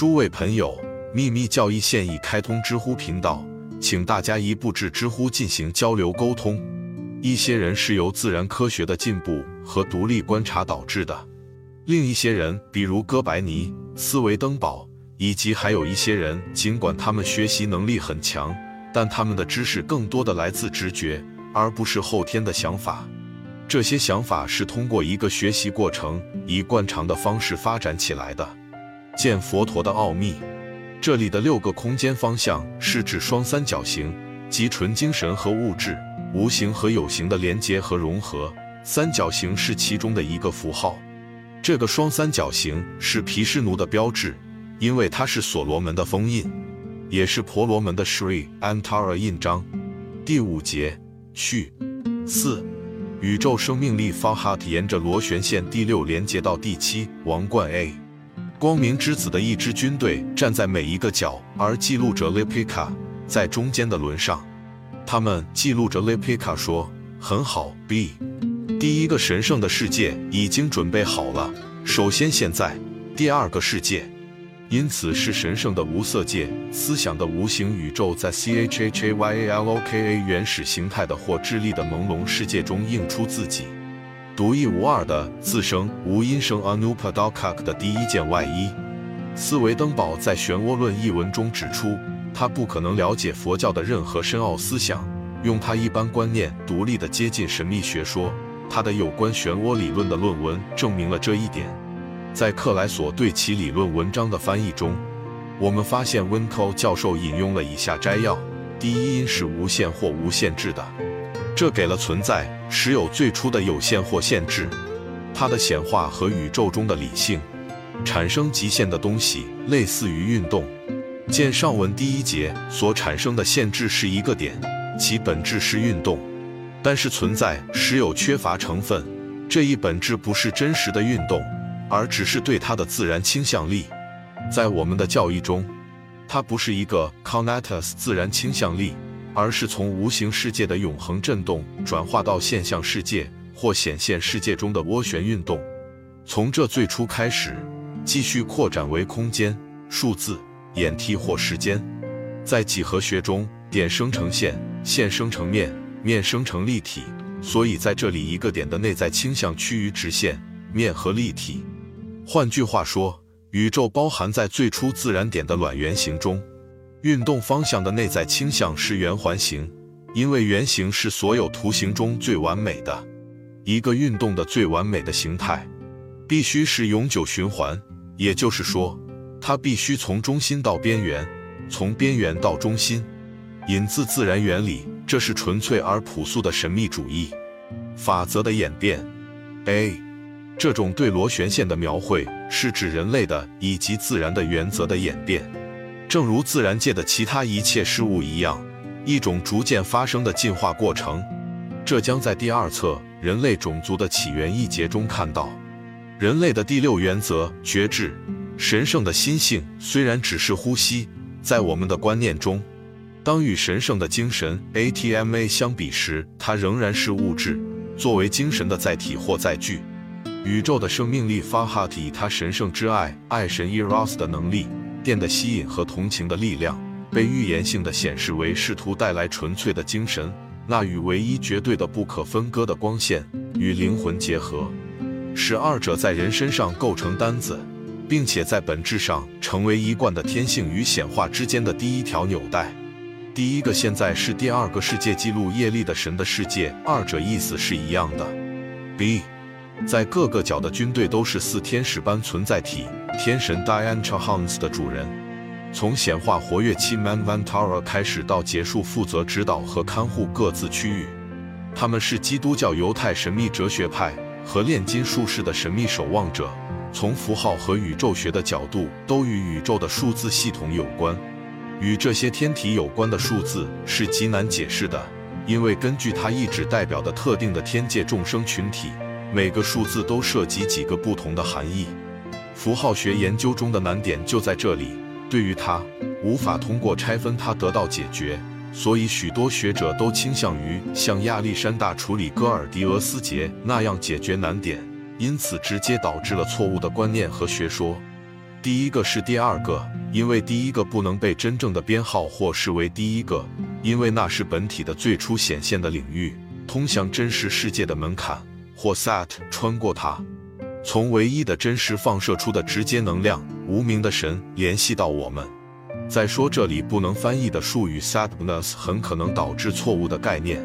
诸位朋友，秘密教义现已开通知乎频道，请大家一步至知乎进行交流沟通。一些人是由自然科学的进步和独立观察导致的，另一些人，比如哥白尼、斯维登堡，以及还有一些人，尽管他们学习能力很强，但他们的知识更多的来自直觉，而不是后天的想法。这些想法是通过一个学习过程，以惯常的方式发展起来的。见佛陀的奥秘，这里的六个空间方向是指双三角形，即纯精神和物质。无形和有形的连接和融合，三角形是其中的一个符号。这个双三角形是毗湿奴的标志，因为它是所罗门的封印，也是婆罗门的 Sri Antara 印章。第五节序四，宇宙生命力 Fahat 沿着螺旋线第六连接到第七王冠 A。光明之子的一支军队站在每一个角，而记录着 Lipika 在中间的轮上。他们记录着 Lepika 说：“很好，B，第一个神圣的世界已经准备好了。首先，现在第二个世界，因此是神圣的无色界，思想的无形宇宙，在 Chhayaloka 原始形态的或智力的朦胧世界中映出自己独一无二的自生无因生 Anupadakak 的第一件外衣。”斯维登堡在《漩涡论》一文中指出。他不可能了解佛教的任何深奥思想，用他一般观念独立的接近神秘学说。他的有关漩涡理论的论文证明了这一点。在克莱索对其理论文章的翻译中，我们发现温科教授引用了以下摘要：第一因是无限或无限制的，这给了存在时有最初的有限或限制。它的显化和宇宙中的理性产生极限的东西，类似于运动。见上文第一节所产生的限制是一个点，其本质是运动，但是存在时有缺乏成分。这一本质不是真实的运动，而只是对它的自然倾向力。在我们的教义中，它不是一个 connatus 自然倾向力，而是从无形世界的永恒振动转化到现象世界或显现世界中的涡旋运动，从这最初开始，继续扩展为空间、数字。演替或时间，在几何学中，点生成线，线生成面，面生成立体。所以在这里，一个点的内在倾向趋于直线、面和立体。换句话说，宇宙包含在最初自然点的卵圆形中。运动方向的内在倾向是圆环形，因为圆形是所有图形中最完美的。一个运动的最完美的形态，必须是永久循环，也就是说。它必须从中心到边缘，从边缘到中心。引自自然原理，这是纯粹而朴素的神秘主义法则的演变。A，这种对螺旋线的描绘是指人类的以及自然的原则的演变，正如自然界的其他一切事物一样，一种逐渐发生的进化过程。这将在第二册《人类种族的起源》一节中看到。人类的第六原则：觉知。神圣的心性虽然只是呼吸，在我们的观念中，当与神圣的精神 ATMA 相比时，它仍然是物质，作为精神的载体或载具。宇宙的生命力 Fahat 以它神圣之爱爱神 Eros 的能力、电的吸引和同情的力量，被预言性的显示为试图带来纯粹的精神，那与唯一绝对的不可分割的光线与灵魂结合，使二者在人身上构成单子。并且在本质上成为一贯的天性与显化之间的第一条纽带。第一个现在是第二个世界记录业力的神的世界，二者意思是一样的。B，在各个角的军队都是似天使般存在体，天神 Dian Chahans 的主人。从显化活跃期 Manvantara 开始到结束，负责指导和看护各自区域。他们是基督教犹太神秘哲学派和炼金术士的神秘守望者。从符号和宇宙学的角度，都与宇宙的数字系统有关。与这些天体有关的数字是极难解释的，因为根据它意志代表的特定的天界众生群体，每个数字都涉及几个不同的含义。符号学研究中的难点就在这里，对于它无法通过拆分它得到解决，所以许多学者都倾向于像亚历山大处理戈尔迪俄斯节那样解决难点。因此，直接导致了错误的观念和学说。第一个是第二个，因为第一个不能被真正的编号或视为第一个，因为那是本体的最初显现的领域，通向真实世界的门槛，或 Sat 穿过它，从唯一的真实放射出的直接能量，无名的神联系到我们。再说这里不能翻译的术语 sadness 很可能导致错误的概念，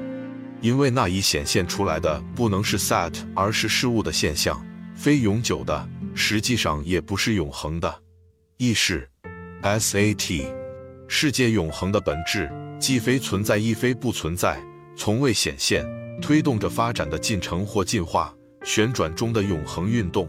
因为那已显现出来的不能是 sad，而是事物的现象，非永久的。实际上也不是永恒的意识，SAT，世界永恒的本质既非存在亦非不存在，从未显现，推动着发展的进程或进化旋转中的永恒运动。